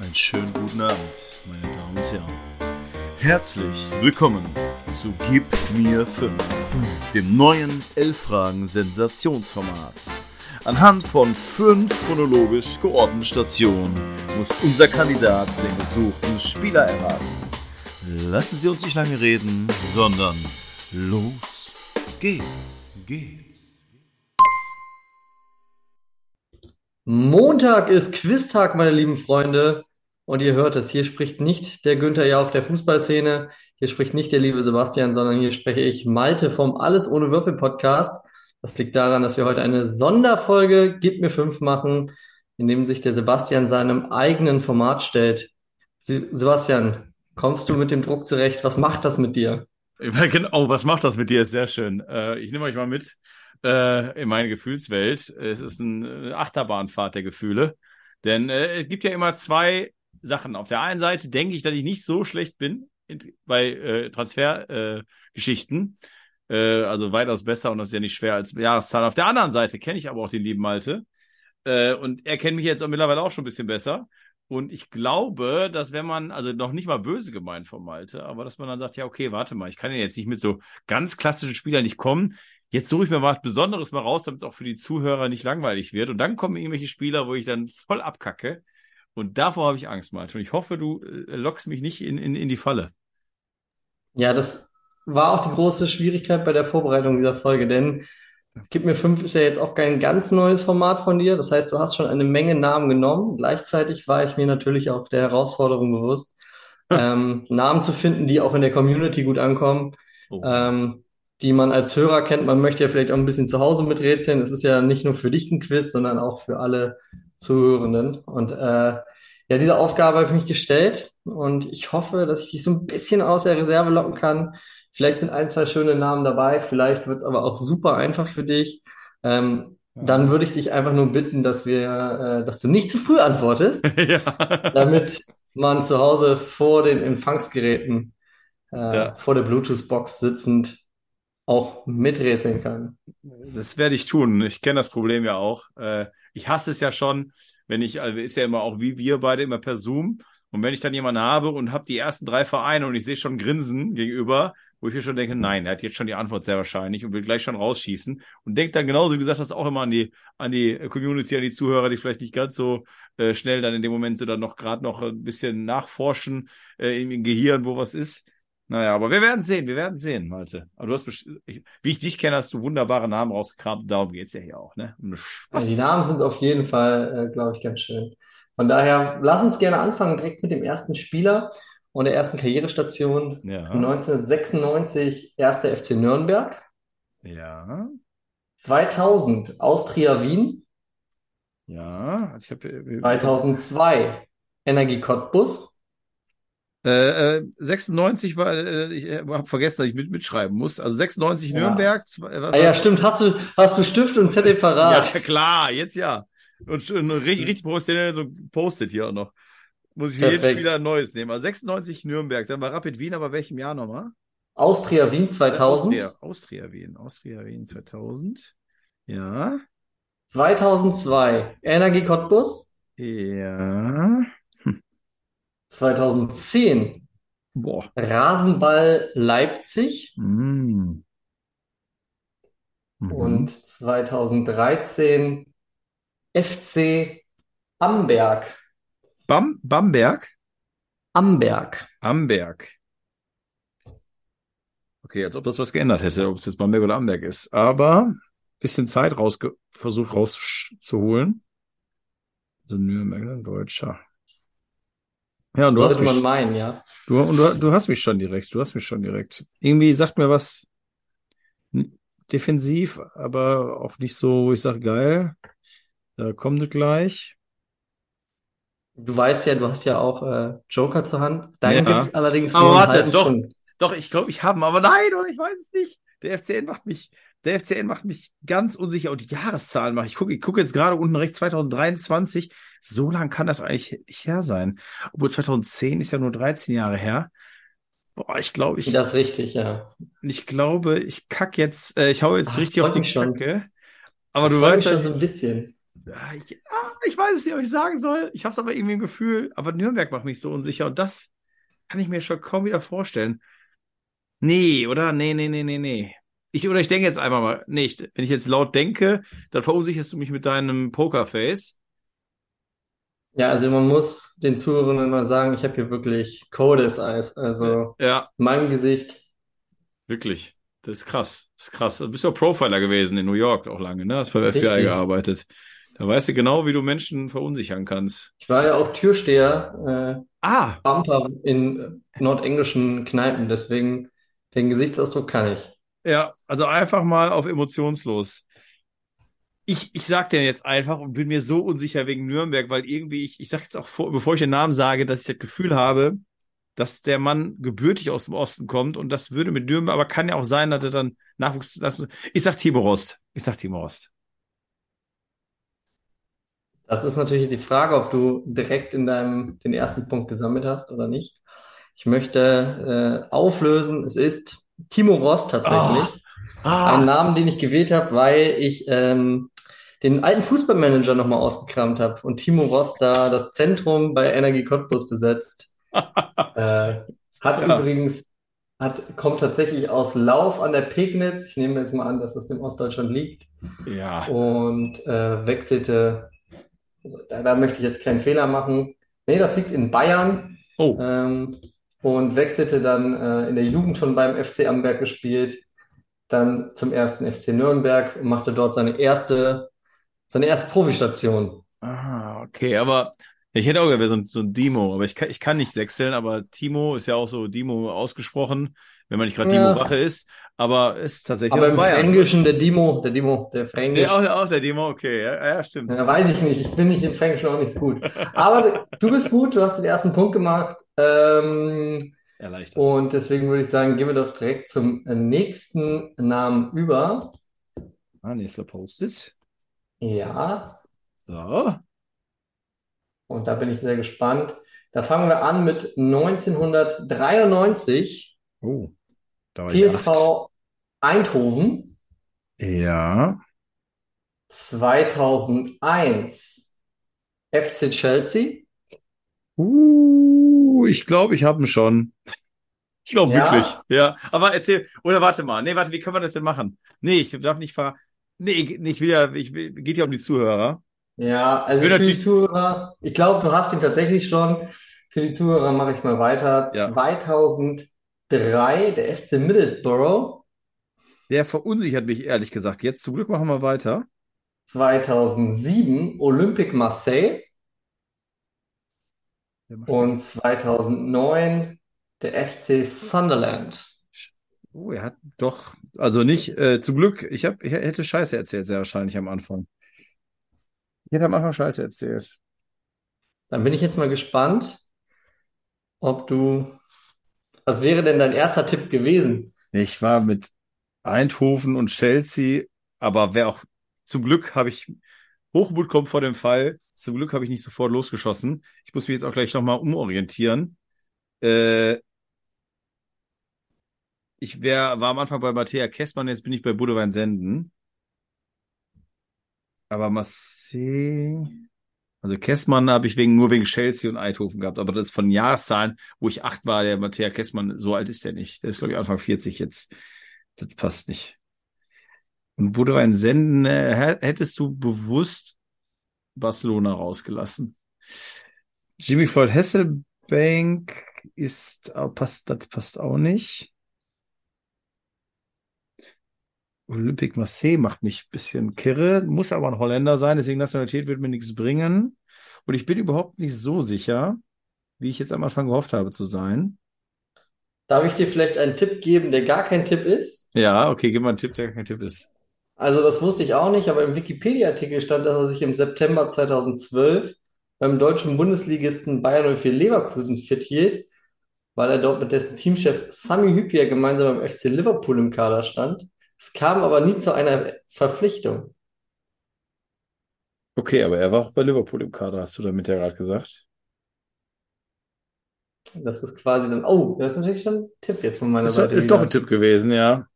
Einen schönen guten Abend, meine Damen und Herren. Herzlich willkommen zu Gib mir 5, dem neuen 11-Fragen-Sensationsformat. Anhand von fünf chronologisch geordneten Stationen muss unser Kandidat den gesuchten Spieler erraten. Lassen Sie uns nicht lange reden, sondern los geht's, geht's. Montag ist Quiztag, meine lieben Freunde. Und ihr hört es, hier spricht nicht der Günther Jauch der Fußballszene, hier spricht nicht der liebe Sebastian, sondern hier spreche ich Malte vom Alles ohne Würfel Podcast. Das liegt daran, dass wir heute eine Sonderfolge Gib mir fünf machen, in dem sich der Sebastian seinem eigenen Format stellt. Se Sebastian, kommst du mit dem Druck zurecht? Was macht das mit dir? Genau, was macht das mit dir? Ist sehr schön. Äh, ich nehme euch mal mit äh, in meine Gefühlswelt. Es ist eine Achterbahnfahrt der Gefühle. Denn äh, es gibt ja immer zwei Sachen. Auf der einen Seite denke ich, dass ich nicht so schlecht bin bei äh, Transfergeschichten. Äh, äh, also weitaus besser und das ist ja nicht schwer als Jahreszahl. Auf der anderen Seite kenne ich aber auch den lieben Malte. Äh, und er kennt mich jetzt auch mittlerweile auch schon ein bisschen besser. Und ich glaube, dass wenn man, also noch nicht mal böse gemeint von Malte, aber dass man dann sagt, ja, okay, warte mal, ich kann ja jetzt nicht mit so ganz klassischen Spielern nicht kommen. Jetzt suche ich mir was Besonderes mal raus, damit es auch für die Zuhörer nicht langweilig wird. Und dann kommen irgendwelche Spieler, wo ich dann voll abkacke. Und davor habe ich Angst, Malte. Und ich hoffe, du äh, lockst mich nicht in, in, in die Falle. Ja, das war auch die große Schwierigkeit bei der Vorbereitung dieser Folge, denn Gib mir fünf ist ja jetzt auch kein ganz neues Format von dir. Das heißt, du hast schon eine Menge Namen genommen. Gleichzeitig war ich mir natürlich auch der Herausforderung bewusst, ähm, Namen zu finden, die auch in der Community gut ankommen, oh. ähm, die man als Hörer kennt. Man möchte ja vielleicht auch ein bisschen zu Hause miträtseln. Es ist ja nicht nur für dich ein Quiz, sondern auch für alle Zuhörenden. Und äh, ja, diese Aufgabe habe ich mich gestellt und ich hoffe, dass ich dich so ein bisschen aus der Reserve locken kann. Vielleicht sind ein, zwei schöne Namen dabei, vielleicht wird es aber auch super einfach für dich. Ähm, ja. Dann würde ich dich einfach nur bitten, dass wir, äh, dass du nicht zu früh antwortest, ja. damit man zu Hause vor den Empfangsgeräten, äh, ja. vor der Bluetooth-Box sitzend auch miträtseln kann. Das werde ich tun. Ich kenne das Problem ja auch. Äh, ich hasse es ja schon, wenn ich, also ist ja immer auch wie wir beide immer per Zoom. Und wenn ich dann jemanden habe und habe die ersten drei Vereine und ich sehe schon Grinsen gegenüber, wo ich mir schon denke, nein, er hat jetzt schon die Antwort sehr wahrscheinlich und will gleich schon rausschießen und denkt dann genauso wie gesagt das auch immer an die an die Community, an die Zuhörer, die vielleicht nicht ganz so äh, schnell dann in dem Moment so dann noch gerade noch ein bisschen nachforschen äh, im, im Gehirn, wo was ist. Naja, aber wir werden sehen, wir werden sehen, Malte. Aber du hast, ich, wie ich dich kenne, hast du wunderbare Namen rausgekramt. Darum geht's ja hier auch, ne? Um ja, die Namen sind auf jeden Fall, äh, glaube ich, ganz schön. Von daher, lass uns gerne anfangen direkt mit dem ersten Spieler und der ersten Karrierestation. Ja. 1996 erster FC Nürnberg. Ja. 2000 Austria Wien. Ja. Ich hab, 2002 Energie Cottbus. Äh, 96 äh, war, äh, ich äh, habe vergessen, dass ich mit, mitschreiben muss. Also 96 ja. Nürnberg. Zwei, äh, ah, ja, stimmt. Hast du, hast du Stift und Zettel parat? ja, klar, jetzt ja. Und, und richtig, richtig professionell so postet hier auch noch. Muss ich für Perfekt. jeden Spieler ein neues nehmen. Also 96 Nürnberg, dann war Rapid Wien, aber welchem Jahr nochmal? Austria Wien 2000. Austria, Austria Wien, Austria Wien 2000. Ja. 2002 Energie Cottbus. Ja. 2010 Boah. Rasenball Leipzig. Mm. Mhm. Und 2013 FC Amberg. Bam Bamberg? Amberg. Amberg. Okay, als ob das was geändert hätte, ob es jetzt Bamberg oder Amberg ist. Aber bisschen Zeit rausge versucht rauszuholen. So Nürnberg, Deutscher. Ja, und du Sollte hast mich, man meinen, ja. Du, und du, du hast mich schon direkt, du hast mich schon direkt. Irgendwie sagt mir was defensiv, aber auch nicht so, wo ich sage, geil, da kommt es gleich. Du weißt ja, du hast ja auch äh, Joker zur Hand. Dein ja. gibt allerdings aber warte, doch, Punkt. doch, ich glaube, ich habe ihn, aber nein, oder ich weiß es nicht. Der FCN macht mich, der FCN macht mich ganz unsicher und die Jahreszahlen mache ich. Gucke, ich gucke jetzt gerade unten rechts 2023. So lang kann das eigentlich nicht her sein. Obwohl 2010 ist ja nur 13 Jahre her. Boah, ich glaube, ich. Das ist richtig, ja. Ich glaube, ich kack jetzt, äh, ich hau jetzt Ach, richtig auf die schon. Kacke. Aber das du weißt schon so ein bisschen. Ja, ich, ah, ich weiß es nicht, ob ich sagen soll. Ich habe es aber irgendwie im Gefühl. Aber Nürnberg macht mich so unsicher. Und das kann ich mir schon kaum wieder vorstellen. Nee, oder? Nee, nee, nee, nee, nee. Ich, oder ich denke jetzt einfach mal, nicht. Wenn ich jetzt laut denke, dann verunsicherst du mich mit deinem Pokerface. Ja, also man muss den Zuhörern immer sagen, ich habe hier wirklich coldes Eis. Also Ja, in meinem Gesicht. wirklich. Das ist krass. Das ist krass. Du bist ja Profiler gewesen in New York auch lange, ne? Hast beim FBI Richtig. gearbeitet. Da weißt du genau, wie du Menschen verunsichern kannst. Ich war ja auch Türsteher, äh, Ah, Bumper in nordenglischen Kneipen, deswegen den Gesichtsausdruck kann ich. Ja, also einfach mal auf emotionslos. Ich, ich sag dir jetzt einfach und bin mir so unsicher wegen Nürnberg, weil irgendwie, ich, ich sag jetzt auch vor, bevor ich den Namen sage, dass ich das Gefühl habe, dass der Mann gebürtig aus dem Osten kommt und das würde mit Nürnberg, aber kann ja auch sein, dass er dann Nachwuchs lassen. Ich sag Timo Rost. Ich sag Timo Rost. Das ist natürlich die Frage, ob du direkt in deinem den ersten Punkt gesammelt hast oder nicht. Ich möchte äh, auflösen, es ist Timo Rost tatsächlich. Ah, Einen Namen, den ich gewählt habe, weil ich ähm, den alten Fußballmanager nochmal ausgekramt habe und Timo Rost da das Zentrum bei Energie Cottbus besetzt. Äh, hat Ja. übrigens, hat, kommt tatsächlich aus Lauf an der Pegnitz. Ich nehme jetzt mal an, dass das in Ostdeutschland liegt. ja. Und äh, wechselte, da, da möchte ich jetzt keinen Fehler machen. Nee, das liegt in Bayern. Oh, Ähm, und wechselte dann äh, in der Jugend schon beim FC Amberg gespielt, dann zum ersten FC Nürnberg und machte dort seine erste, seine erste Profistation. ah, okay, aber ich hätte auch gerne so ein, so ein Dimo, aber ich kann, ich kann nicht sechseln, aber Timo ist ja auch so Dimo ausgesprochen, wenn man nicht gerade Ja. Dimo Wache ist, aber ist tatsächlich Aber im Bayern. Fränkischen der Dimo, der Dimo, der Fränkisch. Der, auch, auch der Dimo, okay, ja, ja stimmt. Ja, weiß ich nicht. Ich bin nicht im Fränkischen auch nicht so gut. Aber du bist gut, du hast den ersten Punkt gemacht. Ähm, Erleichtert. und deswegen würde ich sagen, gehen wir doch direkt zum nächsten Namen über. Ah, nächster Post-it. Ja, So. und da bin ich sehr gespannt. Da fangen wir an mit 1993, Oh, ich acht. PSV Eindhoven, Ja. 2001 FC Chelsea, Uh, ich glaube, ich habe ihn schon. Ich glaube Ja? wirklich. Ja, aber erzähl. Oder warte mal. Nee, warte, wie können wir das denn machen? Nee, ich darf nicht ver. Nee, nee, ich will ja, ich geht ja um die Zuhörer. Ja, also für die Zuhörer, ich glaube, du hast ihn tatsächlich schon. Für die Zuhörer mache ich mal weiter. Ja. 2003, der FC Middlesbrough. Der verunsichert mich ehrlich gesagt. Jetzt zum Glück machen wir weiter. 2007 Olympique Marseille. Und 2009 der FC Sunderland. Oh, er hat doch, also nicht, äh, zum Glück, ich hab, ich hätte Scheiße erzählt, sehr wahrscheinlich am Anfang. Ich hätte am Anfang Scheiße erzählt. Dann bin ich jetzt mal gespannt, ob du, was wäre denn dein erster Tipp gewesen? Ich war mit Eindhoven und Chelsea, aber wer auch, zum Glück habe ich, Hochmut kommt vor dem Fall. Zum Glück habe ich nicht sofort losgeschossen. Ich muss mich jetzt auch gleich nochmal umorientieren. Äh, ich wär, war am Anfang bei Matthäa Kessmann, jetzt bin ich bei Budewein Senden. Aber Marseille, also Kessmann habe ich wegen, nur wegen Chelsea und Eindhoven gehabt, aber das von Jahreszahlen, wo ich acht war, der Matthäa Kessmann, so alt ist der nicht. Der ist, glaube ich, Anfang 40 jetzt. Das passt nicht. Und Budewein Senden, äh, hä- hättest du bewusst Barcelona rausgelassen. Jimmy Floyd Hasselbank ist, äh, passt, das passt auch nicht. Olympique Marseille macht mich ein bisschen kirre, muss aber ein Holländer sein, deswegen Nationalität wird mir nichts bringen. Und ich bin überhaupt nicht so sicher, wie ich jetzt am Anfang gehofft habe zu sein. Darf ich dir vielleicht einen Tipp geben, der gar kein Tipp ist? Ja, okay, gib mal einen Tipp, der kein Tipp ist. Also das wusste ich auch nicht, aber im Wikipedia-Artikel stand, dass er sich im September 2012 beim deutschen Bundesligisten Bayer 04 Leverkusen fit hielt, weil er dort mit dessen Teamchef Sami Hyypiä gemeinsam beim FC Liverpool im Kader stand. Es kam aber nie zu einer Verpflichtung. Okay, aber er war auch bei Liverpool im Kader, hast du damit ja gerade gesagt. Das ist quasi dann, oh, das ist natürlich schon ein Tipp jetzt von meiner Ist, Seite ist doch wieder. ein Tipp gewesen, ja.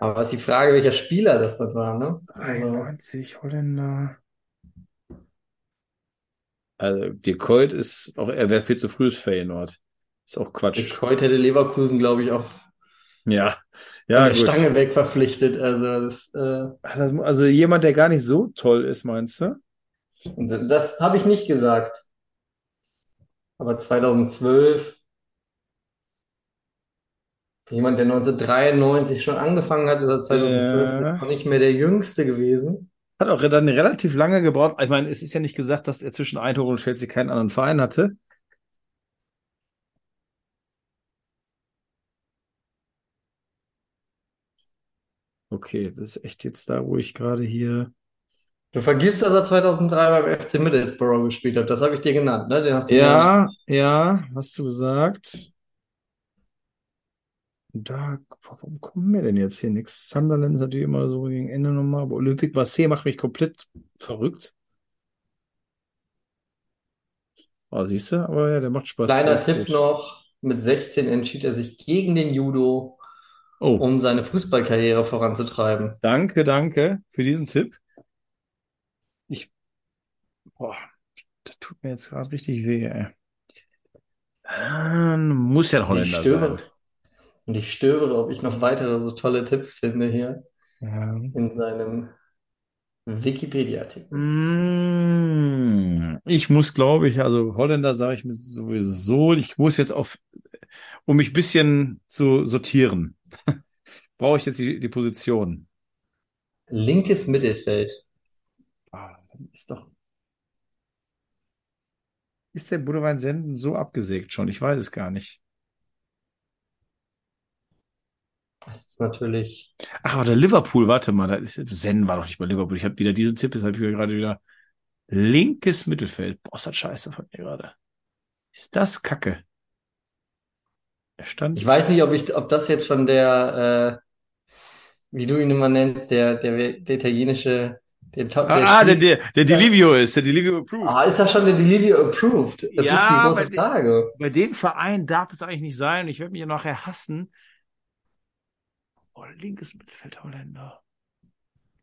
Aber ist die Frage, welcher Spieler das dann war, ne? Also, 93 Holländer. Also, De Coit ist auch, er wäre viel zu früh Feyenoord. Ist auch De Quatsch. Coit hätte Leverkusen, glaube ich, auch Ja, ja, der gut. Stange weg verpflichtet. Also, das, äh, das mu- Also jemand, der gar nicht so toll ist, meinst du? das habe ich nicht gesagt. Aber 2012, für jemand, der 1993 schon angefangen hat, ist er 2012 Ja. noch nicht mehr der Jüngste gewesen. Hat auch dann relativ lange gebraucht. Ich meine, es ist ja nicht gesagt, dass er zwischen Eindhoven und Chelsea keinen anderen Verein hatte. Okay, das ist echt jetzt da, wo ich gerade hier. Du vergisst, dass er 2003 beim FC Middlesbrough gespielt hat. Das habe ich dir genannt, ne? Den hast du Ja, ja, hast du gesagt. Da, warum kommen wir denn jetzt hier nichts? Sunderland ist natürlich immer so gegen Ende nochmal, aber Olympique Marseille macht mich komplett verrückt. Ah, siehst du, aber ja, der macht Spaß. Kleiner Tipp noch, mit 16 entschied er sich gegen den Judo, Oh, um seine Fußballkarriere voranzutreiben. danke, danke für diesen Tipp. Ich, boah, das tut mir jetzt gerade richtig weh, ey. Ah, Muss ja ein Holländer sein. und ich stöbere, ob ich noch weitere so tolle Tipps finde hier Ja. in seinem Wikipedia-Artikel. Mm, Ich muss, glaube ich, also Holländer sage ich mir sowieso, ich muss jetzt auf, um mich ein bisschen zu sortieren, brauche ich jetzt die, die Position. Linkes Mittelfeld. Ah, ist doch, ist der Budewein Senden so abgesägt schon? Ich weiß es gar nicht. Das ist natürlich. Ach, aber der Liverpool, warte mal, ist, Senden war doch nicht bei Liverpool. Ich habe wieder diesen Tipp, jetzt habe ich gerade wieder linkes Mittelfeld. Boah, ist das scheiße von mir gerade. Ist das Kacke? Stand. Ich weiß nicht, ob ich, ob das jetzt von der, äh, wie du ihn immer nennst, der, der, der italienische, der, Top- der Ah, der, der, der Delivio ist, der Delivio approved. Ah, ist das schon der Delivio approved? Das ist die Ja, große Frage. Bei dem Verein darf es eigentlich nicht sein. Ich werde mich ja nachher hassen. Oh, linkes Mittelfeld Holländer.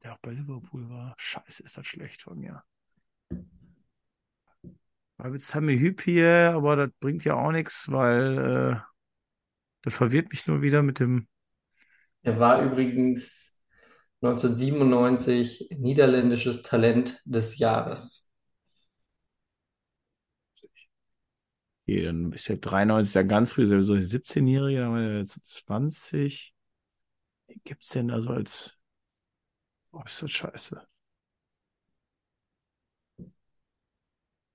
Der auch bei Liverpool war. Scheiße, ist das schlecht von mir. Weil jetzt haben wir Hüb hier, aber das bringt ja auch nichts, weil äh, das verwirrt mich nur wieder mit dem. Er war übrigens 1997 niederländisches Talent des Jahres. Okay, dann ist der 93 ja ganz früh, so 17-Jährige, dann war er jetzt 20. Wen gibt's denn da so als. Oh, ist das scheiße.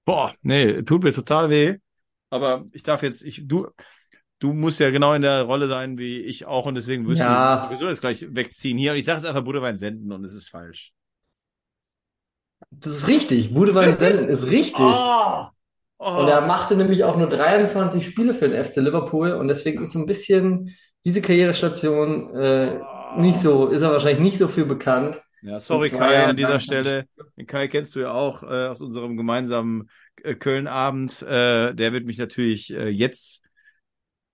Boah, nee, tut mir total weh. Aber ich darf jetzt, ich, du, du musst ja genau in der Rolle sein wie ich auch und deswegen wirst du Ja, sowieso jetzt gleich wegziehen hier. Und ich sage es einfach Butterwein senden und es ist falsch. das ist richtig. Budewein? Senden ist richtig. Oh! Und er Oh! machte nämlich auch nur 23 Spiele für den FC Liverpool und deswegen ist so ein bisschen diese Karrierestation äh, nicht so, ist er wahrscheinlich nicht so viel bekannt. Ja, sorry Kai an dieser 23 Stelle. Den Kai kennst du ja auch äh, aus unserem gemeinsamen äh, Köln-Abend. Äh, der wird mich natürlich äh, jetzt,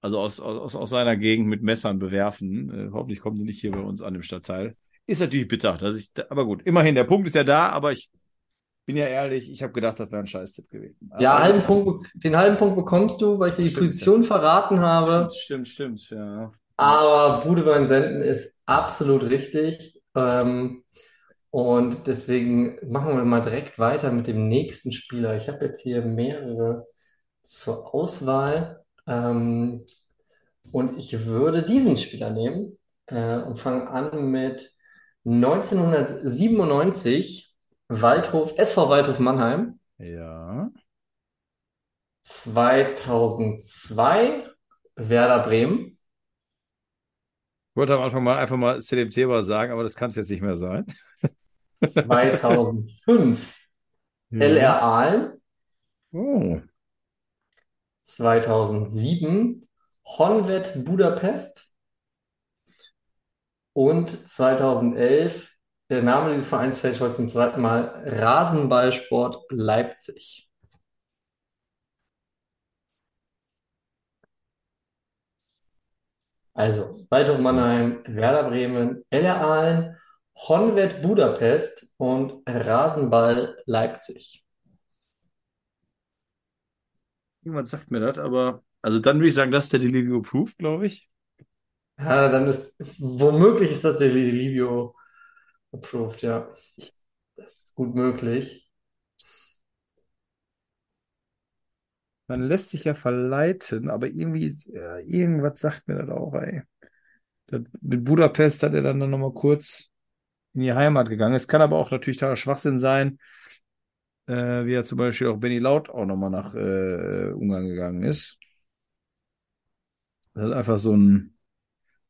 also aus, aus, aus seiner Gegend mit Messern bewerfen. Äh, hoffentlich kommen sie nicht hier bei uns an dem Stadtteil. Ist natürlich bitter, dass ich, da, aber gut, immerhin, der Punkt ist ja da, aber ich bin ja ehrlich, ich habe gedacht, das wäre ein Scheißtipp gewesen. Ja, Aber halben Punkt, den halben Punkt bekommst du, weil ich dir die stimmt, ja. Position verraten habe. Stimmt, stimmt, ja. Aber Budewein Senden ist absolut richtig. Ähm, und deswegen machen wir mal direkt weiter mit dem nächsten Spieler. Ich habe jetzt hier mehrere zur Auswahl. Ähm, und ich würde diesen Spieler nehmen äh, und fange an mit 1997 Waldhof, SV Waldhof Mannheim. Ja. 2002 Werder Bremen. Ich wollte am Anfang mal einfach mal Selim Teba sagen, aber das kann es jetzt nicht mehr sein. 2005 Ja. LR Aalen. Oh. 2007 Honved Budapest und 2011, der Name dieses Vereins fällt heute zum zweiten Mal, Rasenballsport Leipzig. Also, Waldhof Mannheim, Werder Bremen, LR Aalen, Honved Budapest und Rasenball Leipzig. Jemand sagt mir das, aber also dann würde ich sagen, das ist der Delivio Proof, glaube ich. Ja, dann ist, womöglich ist das der Livio approved, ja. Das ist gut möglich. Man lässt sich ja verleiten, aber irgendwie, ja, irgendwas sagt mir das auch, ey. Das, mit Budapest hat er dann nochmal kurz in die Heimat gegangen. Es kann aber auch natürlich totaler Schwachsinn sein, äh, wie er zum Beispiel auch Benny Laut auch nochmal nach äh, Ungarn gegangen ist. Das ist einfach so ein,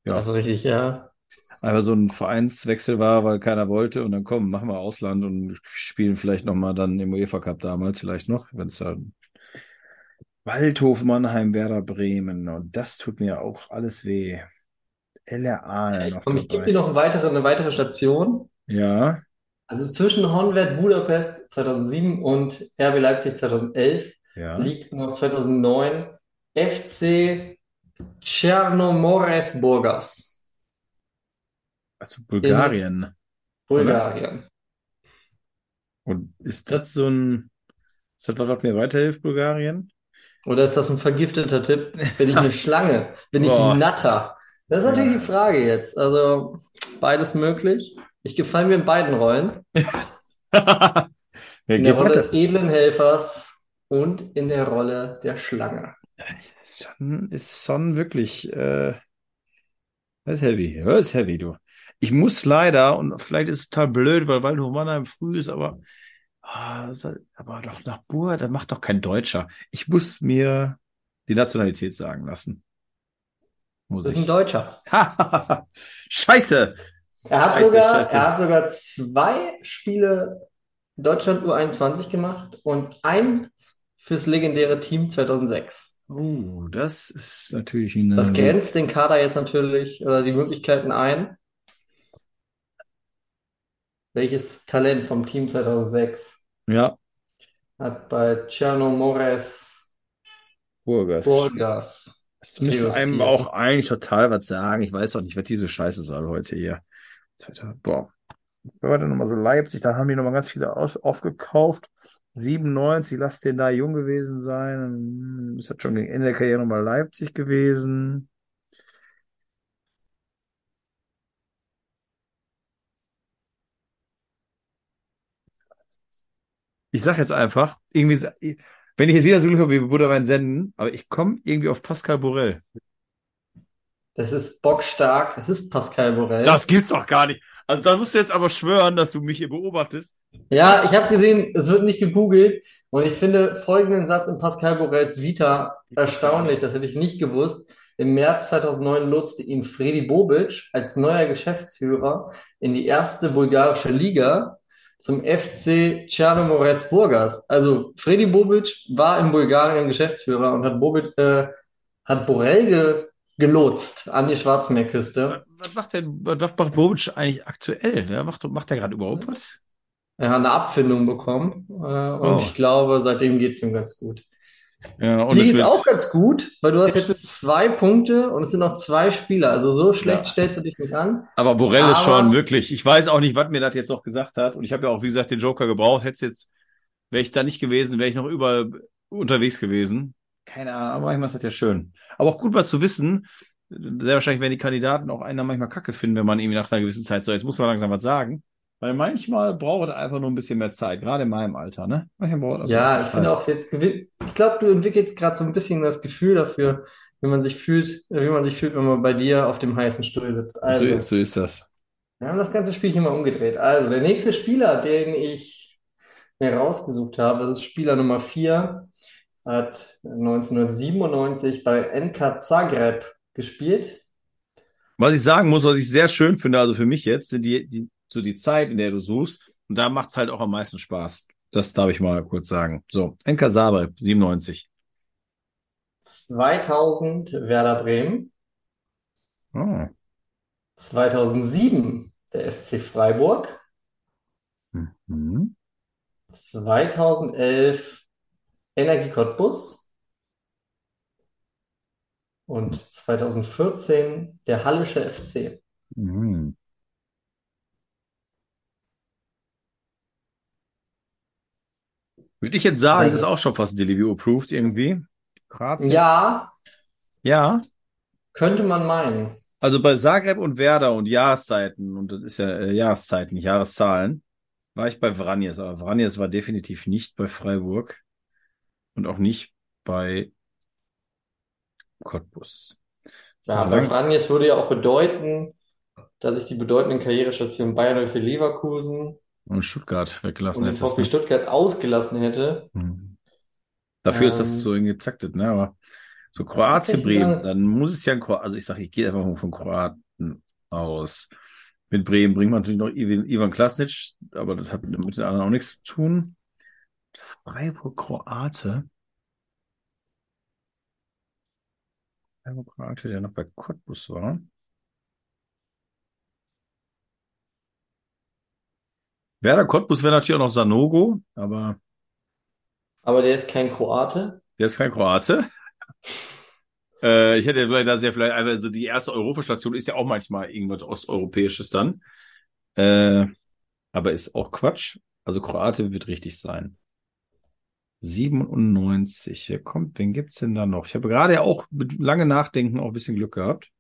ja, Das ist richtig, ja. einfach so ein Vereinswechsel war, weil keiner wollte und dann komm, machen wir Ausland und spielen vielleicht nochmal dann im UEFA Cup damals vielleicht noch, wenn es dann Waldhof Mannheim, Werder Bremen und das tut mir auch alles weh. LR Aalen noch Komm, ich gebe dir noch eine weitere, eine weitere Station. Ja, Also zwischen Honved Budapest 2007 und RB Leipzig 2011 ja. liegt noch 2009 FC Chernomorets Burgas Also Bulgarien. Bulgarien. Und ist das so ein, ist das was, was mir weiterhilft, Bulgarien? Oder ist das ein vergifteter Tipp? Bin ich eine Schlange? Bin ich Boah. ein Natter? Das ist natürlich die Frage jetzt. Also beides möglich. Ich gefalle mir in beiden Rollen. Ja, In der Rolle weiter. des edlen Helfers und in der Rolle der Schlange. Ist schon, ist schon wirklich, äh, das ist heavy. Das ist heavy, du. Ich muss leider, und vielleicht ist es total blöd, weil Waldhof Mannheim früh ist, aber, ah, ist- aber doch nach Bur, da macht doch kein Deutscher. Ich muss mir die Nationalität sagen lassen. Muss Das ist ein ich. Deutscher. Scheiße! Er hat Scheiße, sogar, scheiße. er hat sogar zwei Spiele Deutschland U21 gemacht und eins fürs legendäre Team 2006. Oh, das ist natürlich eine. Das grenzt den Kader jetzt natürlich oder die Möglichkeiten ein. Welches Talent vom Team 2006 Ja, hat bei Chernomorets Burgers. Burgas Das müsste einem auch eigentlich total was sagen. Ich weiß auch nicht, was diese Scheiße soll heute hier. Zweiter- Boah. Wer war denn nochmal so Leipzig? Da haben die nochmal ganz viele aus, aufgekauft. 97, lass den da jung gewesen sein. Hm, Ist das schon gegen Ende der Karriere nochmal Leipzig gewesen? Ich sag jetzt einfach, irgendwie, wenn ich jetzt wieder so Glück habe, wie Budderwein senden, aber ich komme irgendwie auf Pascal Borel. Das ist bockstark. Das ist Pascal Borel. Das gibt's doch gar nicht. Also da musst du jetzt aber schwören, dass du mich hier beobachtest. Ja, ich habe gesehen, es wird nicht gegoogelt und ich finde folgenden Satz in Pascal Borels Vita erstaunlich, das hätte ich nicht gewusst. Im März 2009 nutzte ihn Fredi Bobic als neuer Geschäftsführer in die erste bulgarische Liga zum FC Chernomorets Burgas. Also Fredi Bobic war in Bulgarien Geschäftsführer und hat Bobic, äh, hat Borel ge gelotst an die Schwarzmeerküste. Was macht denn, was macht Bobic eigentlich aktuell? Der macht, macht der gerade überhaupt was? Er hat eine Abfindung bekommen äh, und Oh. ich glaube, seitdem geht's ihm ganz gut. Ja, und Dir es geht's auch ganz gut, weil du hast jetzt zwei Punkte und es sind noch zwei Spieler. Also so schlecht Ja. stellst du dich nicht an. Aber Borel ist Aber- schon wirklich, ich weiß auch nicht, was mir das jetzt noch gesagt hat. Und ich habe ja auch, wie gesagt, den Joker gebraucht. Hätte jetzt, wäre ich da nicht gewesen, wäre ich noch überall unterwegs gewesen. Keine Ahnung, aber manchmal ist das ja schön. Aber auch gut mal zu wissen, sehr wahrscheinlich werden die Kandidaten auch einer manchmal Kacke finden, wenn man irgendwie nach einer gewissen Zeit so, jetzt muss man langsam was sagen. Weil manchmal braucht es einfach nur ein bisschen mehr Zeit, gerade in meinem Alter, ne? Manchmal braucht einfach Ja, ich finde auch jetzt, ich glaube, du entwickelst gerade so ein bisschen das Gefühl dafür, wie man sich fühlt, äh, wie man sich fühlt, wenn man bei dir auf dem heißen Stuhl sitzt. Also, So, ist- so ist das. wir haben das ganze Spielchen mal umgedreht. Also, der nächste Spieler, den ich mir rausgesucht habe, das ist Spieler Nummer 4, hat 1997 bei NK Zagreb gespielt. Was ich sagen muss, was ich sehr schön finde, also für mich jetzt, sind die, die, so die Zeit, in der du suchst. Und da macht's halt auch am meisten Spaß. Das darf ich mal kurz sagen. So, Enka Sabre, 97. 2000 Werder Bremen, Oh. 2007 der SC Freiburg, Mhm. 2011 Energie Cottbus und 2014 der Hallische FC. Mhm. Würde ich jetzt sagen, also das ist auch schon fast Delivery approved irgendwie. Graz. Ja. Ja. Könnte man meinen. Also bei Zagreb und Werder und Jahreszeiten, und das ist ja äh, Jahreszeiten, Jahreszahlen, war ich bei Vranjes, aber Vranjes war definitiv nicht bei Freiburg und auch nicht bei Cottbus. Ja, bei Franjes würde ja auch bedeuten, dass ich die bedeutenden Karrierestationen Bayern für Leverkusen und Stuttgart weggelassen und hätte. Und ne? Stuttgart ausgelassen hätte. Mhm. Dafür ähm, ist das ähm, so getaktet, ne? Aber so Kroatien, Bremen, sagen, dann muss es ja ein Kroatien, also ich sage, ich gehe einfach mal von Kroaten aus. Mit Bremen bringt man natürlich noch Ivan Klasnic, aber das hat mit den anderen auch nichts zu tun. Freiburg-Kroate. Freiburg-Kroate, der noch bei Cottbus war. Werder Cottbus wäre natürlich auch noch Sanogo, aber. Aber der ist kein Kroate. Der ist kein Kroate. äh, ich hätte vielleicht da sehr vielleicht, also die erste Europastation ist ja auch manchmal irgendwas Osteuropäisches dann. Äh, aber ist auch Quatsch. Also Kroate wird richtig sein. 97. Hier kommt, wen gibt es denn da noch? Ich habe gerade ja auch mit lange Nachdenken auch ein bisschen Glück gehabt.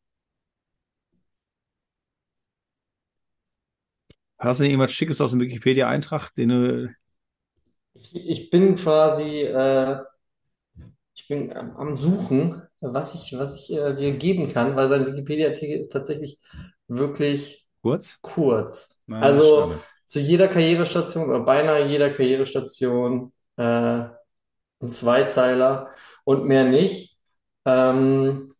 Hast du denn irgendwas Schickes aus dem Wikipedia-Eintrag, den du... Ich, ich bin quasi, äh, ich bin am Suchen, was ich, was ich äh, dir geben kann, weil sein Wikipedia-Artikel ist tatsächlich wirklich kurz. Kurz. Nein, also zu jeder Karrierestation oder beinahe jeder Karrierestation äh, ein Zweizeiler und mehr nicht. Ähm,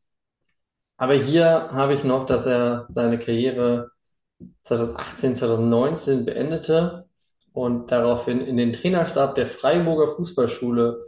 aber hier habe ich noch, dass er seine Karriere 2018, 2019 beendete und daraufhin in den Trainerstab der Freiburger Fußballschule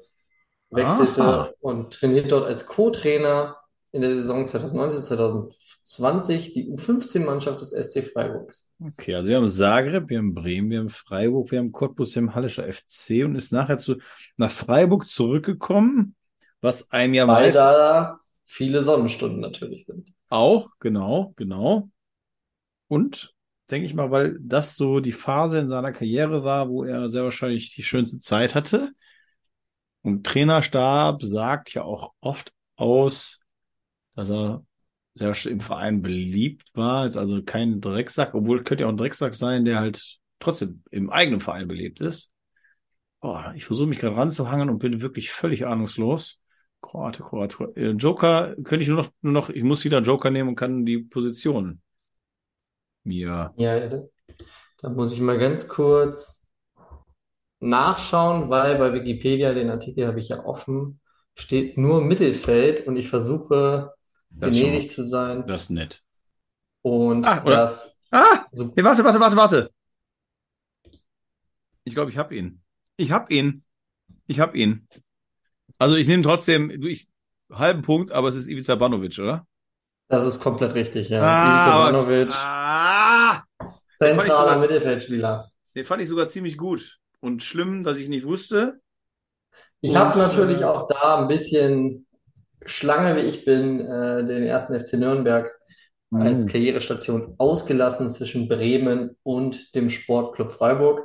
wechselte Aha. und trainiert dort als Co-Trainer in der Saison 2019, die U15-Mannschaft des SC Freiburgs. Okay, also wir haben Zagreb, wir haben Bremen, wir haben Freiburg, wir haben Cottbus, wir haben Hallischer FC und ist nachher zu, nach Freiburg zurückgekommen, was einem ja Weil da viele Sonnenstunden natürlich sind. Auch, genau, genau. Und denke ich mal, weil das so die Phase in seiner Karriere war, wo er sehr wahrscheinlich die schönste Zeit hatte. Und Trainerstab sagt ja auch oft aus, dass er der im Verein beliebt war, ist also kein Drecksack, obwohl könnte ja auch ein Drecksack sein, der halt trotzdem im eigenen Verein beliebt ist. Oh, ich versuche mich gerade ranzuhangen und bin wirklich völlig ahnungslos. Kroate, Kroate. Äh, Joker könnte ich nur noch, nur noch, ich muss wieder Joker nehmen und kann die Position mir. Ja, da, da muss ich mal ganz kurz nachschauen, weil bei Wikipedia, den Artikel habe ich ja offen, steht nur Mittelfeld und ich versuche das Venedig zu sein. Das ist nett. Und ah, das. Ah! So, hey, warte, warte, warte, warte. Ich glaube, ich habe ihn. Ich habe ihn. Ich habe ihn. Also ich nehme trotzdem ich, halben Punkt, aber es ist Ivica Banovic, oder? Das ist komplett richtig, ja. Ah, Ivica Banovic. Ah, zentraler Mittelfeldspieler. Den fand ich sogar ziemlich gut. Und schlimm, dass ich nicht wusste. Ich habe natürlich äh, auch da ein bisschen Schlange wie ich bin, äh, den ersten FC Nürnberg mhm. als Karrierestation ausgelassen zwischen Bremen und dem Sportclub Freiburg.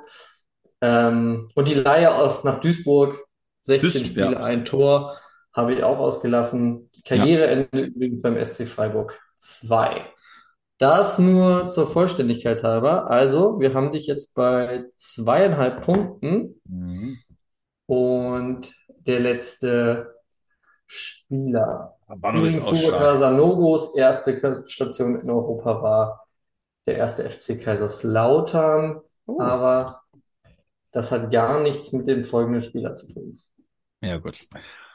Ähm, und die Laie aus nach Duisburg, 16 Duisburg, Spiele, ja. ein Tor, habe ich auch ausgelassen. Karriereende ja. übrigens beim SC Freiburg 2. Das nur zur Vollständigkeit halber. Also, wir haben dich jetzt bei zweieinhalb Punkten. Mhm. Und der letzte Spieler. Übrigens Sanogos erste Station in Europa war der erste FC Kaiserslautern, oh. aber das hat gar nichts mit dem folgenden Spieler zu tun. Ja, gut.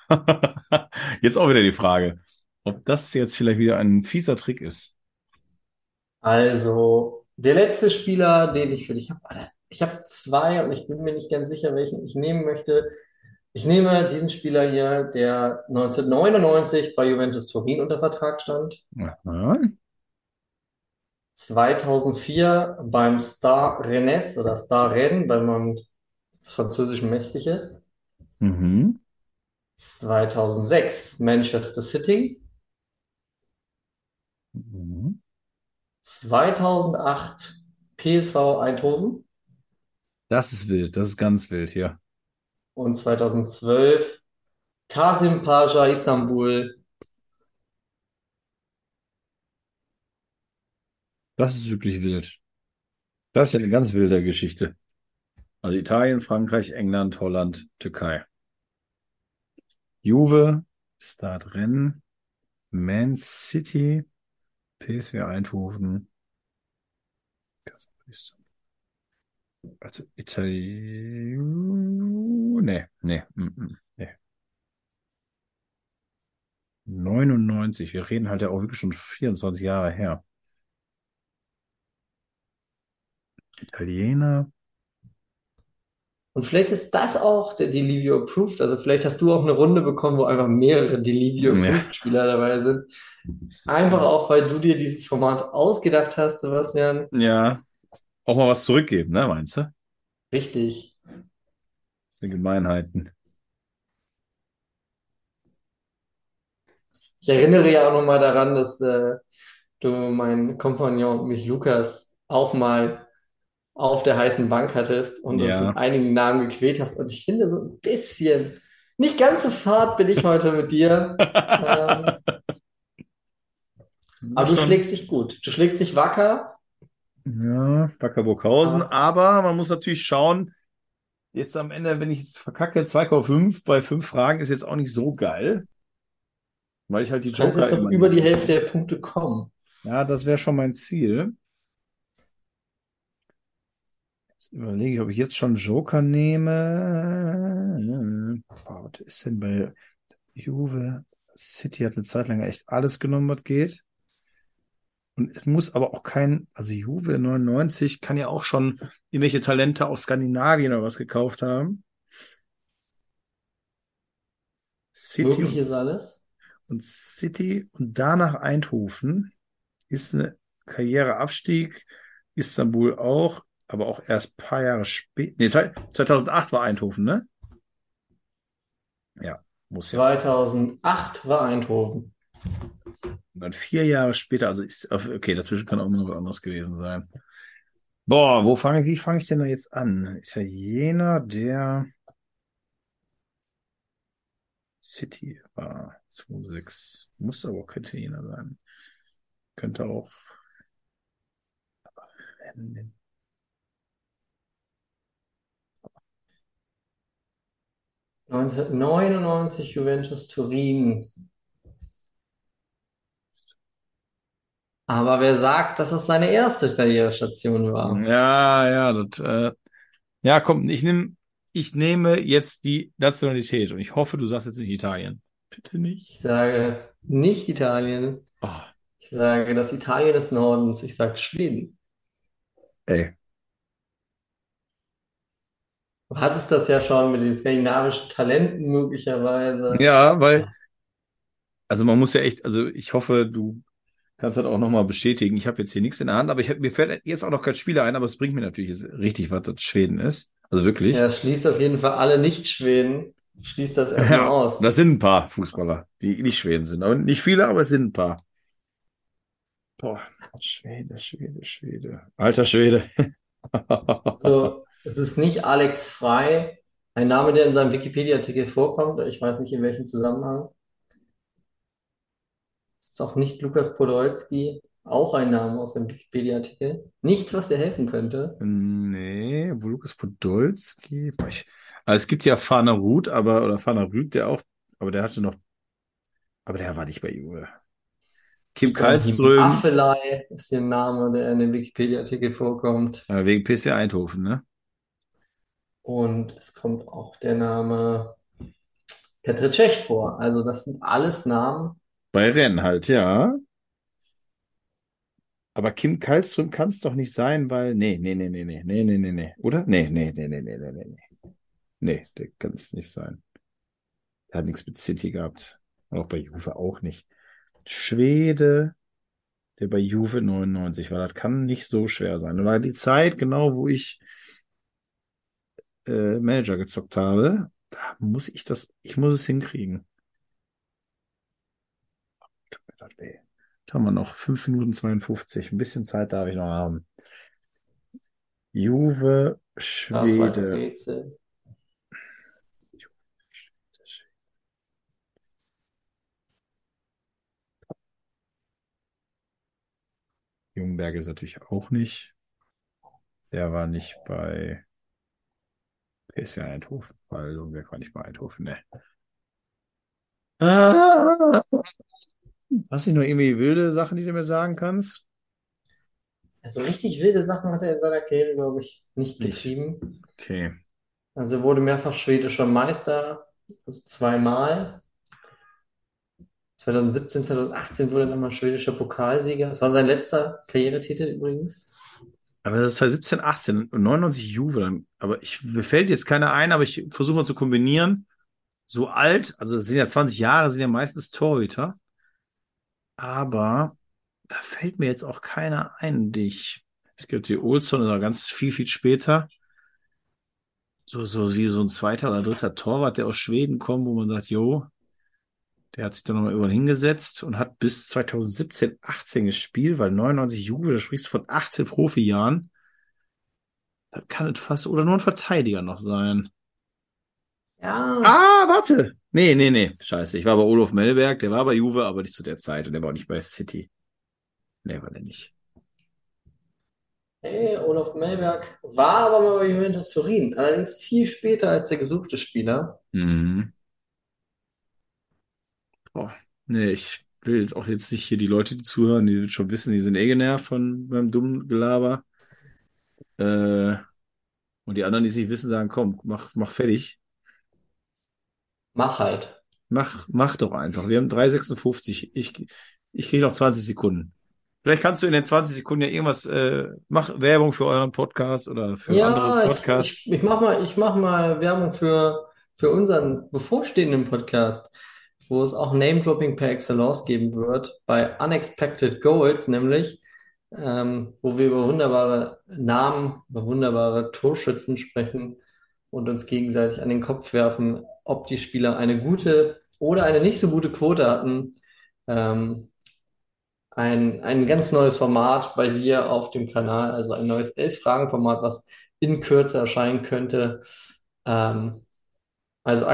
jetzt auch wieder die Frage, ob das jetzt vielleicht wieder ein fieser Trick ist. Also, der letzte Spieler, den ich für dich habe, ich habe zwei und ich bin mir nicht ganz sicher, welchen ich nehmen möchte. Ich nehme diesen Spieler hier, der 1999 bei Juventus Turin unter Vertrag stand. Aha. 2004 beim Star Rennes oder Star Rennes, weil man französisch mächtig ist. Mhm. 2006 Manchester City. Mhm. 2008 PSV Eindhoven. Das ist wild, das ist ganz wild hier und 2012 Kasim Pasha Istanbul. Das ist wirklich wild. Das ist ja eine ganz wilde Geschichte. Also Italien, Frankreich, England, Holland, Türkei. Juve, Start Rennen, Man City, PSV Eindhoven. Also Italien. Nee, nee, mm, mm, nee. 99. Wir reden halt ja auch wirklich schon 24 Jahre her. Italiener. Und vielleicht ist das auch der Delivio Approved. Also vielleicht hast du auch eine Runde bekommen, wo einfach mehrere Delivio Ja. Approved Spieler dabei sind. Einfach auch, weil du dir dieses Format ausgedacht hast, Sebastian. Ja. Auch mal was zurückgeben, ne, meinst du? Richtig. Das sind Gemeinheiten. Ich erinnere ja auch nochmal daran, dass äh, du meinen Kompagnon und mich Lukas auch mal auf der heißen Bank hattest und uns Ja. mit einigen Namen gequält hast. Und ich finde so ein bisschen, nicht ganz so fad bin ich heute mit dir. Ähm, aber du Schon- schlägst dich gut. Du schlägst dich wacker. Ja, Wacker Burghausen, Ah. aber man muss natürlich schauen, jetzt am Ende, wenn ich jetzt verkacke, 2,5 bei fünf Fragen ist jetzt auch nicht so geil. Weil ich halt die Joker jetzt über die Hälfte der Punkte kommen. Ja, das wäre schon mein Ziel. Jetzt überlege ich, ob ich jetzt schon Joker nehme. Boah, was ist denn bei Juve? City hat eine Zeit lang echt alles genommen, was geht. Und es muss aber auch kein, also Juve 99 kann ja auch schon irgendwelche Talente aus Skandinavien oder was gekauft haben. City Möglich und ist alles. und City und danach Eindhoven ist eine Karriereabstieg. Istanbul auch, aber auch erst ein paar Jahre später. Nee, 2008 war Eindhoven, ne? Ja, muss ja. 2008 war Eindhoven. Und dann vier Jahre später, also ist, okay, dazwischen kann auch immer noch was anderes gewesen sein. Boah, wo fange ich, wie fange ich denn da jetzt an? Ist ja jener, der City war 2,6. Muss aber kein Italiener sein. Könnte auch Rennen. 1999 Juventus Turin. Aber wer sagt, dass das seine erste Karrierestation war? Ja, ja, das, äh, ja, komm, ich nehme, ich nehme jetzt die Nationalität und ich hoffe, du sagst jetzt nicht Italien. Bitte nicht. Ich sage nicht Italien. Oh, Ich sage das Italien des Nordens. Ich sage Schweden. ey. Du hattest das ja schon mit den skandinavischen Talenten möglicherweise. Ja, weil, also man muss ja echt, also ich hoffe, du kannst das auch nochmal bestätigen. Ich habe jetzt hier nichts in der Hand, aber ich mir fällt jetzt auch noch kein Spieler ein, aber es bringt mir natürlich richtig, was das Schweden ist. Also wirklich. Ja, schließt auf jeden Fall alle Nicht-Schweden. Schließt das erstmal Ja, aus. das sind ein paar Fußballer, die nicht Schweden sind. Aber nicht viele, aber es sind ein paar. Boah, Schwede, Schwede, Schwede. Alter Schwede. So, es ist nicht Alex Frei, ein Name, der in seinem Wikipedia-Artikel vorkommt. Ich weiß nicht in welchem Zusammenhang. Ist auch nicht Lukas Podolski, auch ein Name aus dem Wikipedia-Artikel. Nichts, was dir helfen könnte. Nee, wo Lukas Podolski. Ich, also es gibt ja Fana Ruth, aber, oder Fana Rüth, der auch, aber der hatte noch, aber der war nicht bei Juve. Kim Kallström, Affelay ist hier ein Name, der in dem Wikipedia-Artikel vorkommt. äh, wegen PC Eindhoven, ne? Und es kommt auch der Name Petr Cech vor. Also das sind alles Namen. Bei Rennen halt, ja. Aber Kim Kallström kann es doch nicht sein, weil, nee, nee, nee, nee, nee, nee, nee, nee, nee, oder? Nee, nee, nee, nee, nee, nee, nee, nee. Nee, der kann es nicht sein. Der hat nichts mit City gehabt. Auch bei Juve auch nicht. Schwede, der bei Juve 99 war. Das kann nicht so schwer sein. Das war die Zeit, genau, wo ich äh, Manager gezockt habe. Da muss ich das, ich muss es hinkriegen. Das weh. Haben wir noch 5 Minuten 52. Ein bisschen Zeit darf ich noch haben. Juve, Schwede. Jungberg ist natürlich auch nicht. Der war nicht bei PSV Eindhoven, weil Jungberg war nicht bei Eindhoven, ne. Ah! Hast du noch irgendwie wilde Sachen, die du mir sagen kannst? Also richtig wilde Sachen hat er in seiner Karriere, glaube ich, nicht Nicht. getrieben. Okay. Also er wurde mehrfach schwedischer Meister, also zweimal. 2017, 2018 wurde er nochmal schwedischer Pokalsieger. Das war sein letzter Karrieretitel übrigens. Aber das ist 2017, 18 und 99 Juve dann. Aber ich, mir fällt jetzt keiner ein, aber ich versuche mal zu kombinieren. So alt, also das sind ja 20 Jahre, sind ja meistens Torhüter. Aber da fällt mir jetzt auch keiner ein, die ich. Es gibt hier Olsson, das war ganz viel, viel später. So, so wie so ein zweiter oder dritter Torwart, der aus Schweden kommt, wo man sagt, jo, der hat sich dann nochmal überall hingesetzt und hat bis 2017, 18 gespielt, weil 99 Juve, da sprichst du von 18 Profijahren. Das kann es fast, oder nur ein Verteidiger noch sein. Ja, Ah, warte. Nee, nee, nee. Scheiße. Ich war bei Olof Mellberg, der war bei Juve, aber nicht zu der Zeit und der war auch nicht bei City. Nee, war der nicht. hey, Olaf Mellberg war aber mal bei Juventus Turin. Allerdings viel später als der gesuchte Spieler. Mhm. Boah. Nee, ich will jetzt auch jetzt nicht hier die Leute, die zuhören, die schon wissen, die sind eh genervt von meinem dummen Gelaber. Äh, und die anderen, die es nicht wissen, sagen, komm, mach, mach fertig. Mach halt. Mach, mach doch einfach. Wir haben 3,56. Ich, ich kriege noch 20 Sekunden. Vielleicht kannst du in den 20 Sekunden ja irgendwas, äh, mach Werbung für euren Podcast oder für andere Ja, ich, Podcasts. ich, ich mach mal, ich mach mal Werbung für, für unseren bevorstehenden Podcast, wo es auch Name-Dropping per Excellence geben wird, bei Unexpected Goals, nämlich, ähm, wo wir über wunderbare Namen, über wunderbare Torschützen sprechen und uns gegenseitig an den Kopf werfen, ob die Spieler eine gute oder eine nicht so gute Quote hatten. Ähm, ein, ein ganz neues Format bei dir auf dem Kanal, also ein neues Elf-Fragen-Format, was in Kürze erscheinen könnte. Ähm, also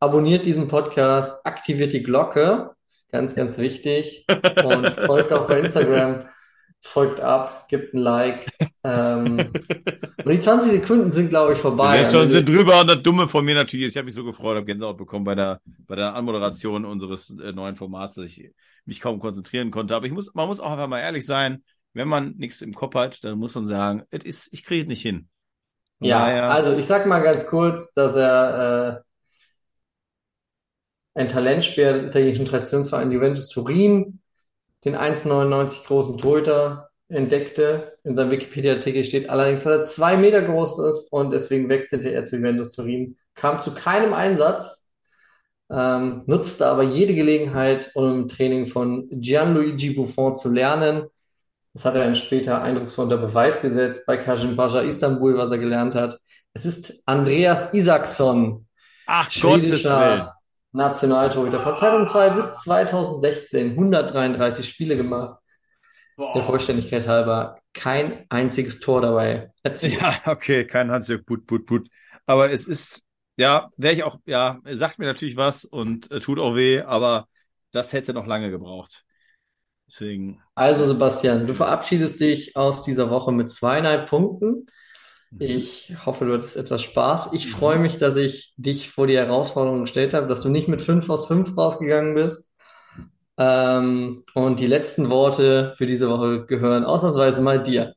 abonniert diesen Podcast, aktiviert die Glocke, ganz, ganz wichtig. Und folgt auch bei Instagram, folgt ab, gibt ein Like. Ähm, und die 20 Sekunden sind, glaube ich, vorbei. Sehr Also schon, wir- sind drüber und das Dumme von mir natürlich ist, ich habe mich so gefreut, habe Gänsehaut bekommen bei der, bei der Anmoderation unseres äh, neuen Formats, dass ich mich kaum konzentrieren konnte. Aber ich muss, man muss auch einfach mal ehrlich sein, wenn man nichts im Kopf hat, dann muss man sagen, es ist, ich kriege es nicht hin. Ja, daher- also ich sag mal ganz kurz, dass er äh, ein Talentspieler des italienischen Traditionsvereins Juventus Turin, den 1,99 großen Torhüter entdeckte. In seinem Wikipedia-Artikel steht allerdings, dass er zwei Meter groß ist und deswegen wechselte er zu Juventus Turin, kam zu keinem Einsatz, ähm, nutzte aber jede Gelegenheit, um im Training von Gianluigi Buffon zu lernen. Das hat er dann später eindrucksvoll unter Beweis gesetzt bei Kazim Pascha Istanbul, was er gelernt hat. Es ist Andreas Isaksson, Ach, Gottes Willen. Nationaltorhüter. Von 2002 bis 2016 133 Spiele gemacht. Der Boah. Vollständigkeit halber kein einziges Tor dabei erzielt. Ja, okay, kein Hans-Jörg Put, Put, Put. Aber es ist, ja, wäre ich auch, ja, sagt mir natürlich was und äh, tut auch weh, aber das hätte noch lange gebraucht. Deswegen, Also Sebastian, du verabschiedest dich aus dieser Woche mit zweieinhalb Punkten. Ich hoffe, du hattest etwas Spaß. Ich freue mich, dass ich dich vor die Herausforderung gestellt habe, dass du nicht mit fünf aus fünf rausgegangen bist. Ähm, und die letzten Worte für diese Woche gehören ausnahmsweise mal dir.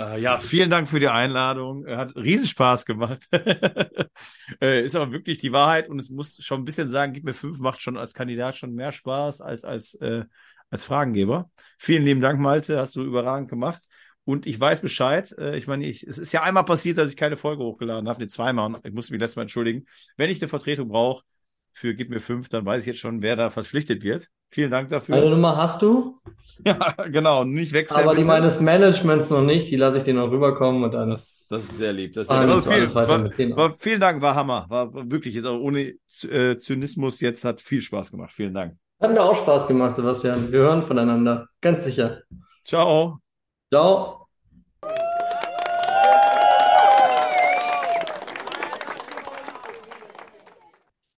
Äh, ja, vielen Dank für die Einladung. Hat riesen Spaß gemacht. Äh, Ist aber wirklich die Wahrheit und es muss schon ein bisschen sagen, gib mir fünf, macht schon als Kandidat schon mehr Spaß als als äh, als Fragengeber. Vielen lieben Dank, Malte, hast du überragend gemacht. Und ich weiß Bescheid. Äh, Ich meine, ich, es ist ja einmal passiert, dass ich keine Folge hochgeladen habe, nee, zweimal. Ich musste mich letztes Mal entschuldigen. Wenn ich eine Vertretung brauche für Gib mir fünf, dann weiß ich jetzt schon, wer da verpflichtet wird. Vielen Dank Eine dafür. Nummer hast du, Ja, genau. Nicht wechseln. aber die bitte. meines Managements noch nicht. Die lasse ich dir noch rüberkommen und dann Das, das ist sehr lieb. Das ist sehr zu alles vielen, weiter war, war, vielen Dank, war Hammer. War, wirklich jetzt auch ohne äh, Zynismus jetzt hat viel Spaß gemacht. Vielen Dank. Hat mir auch Spaß gemacht, Sebastian. Wir hören voneinander. Ganz sicher. Ciao. Ciao.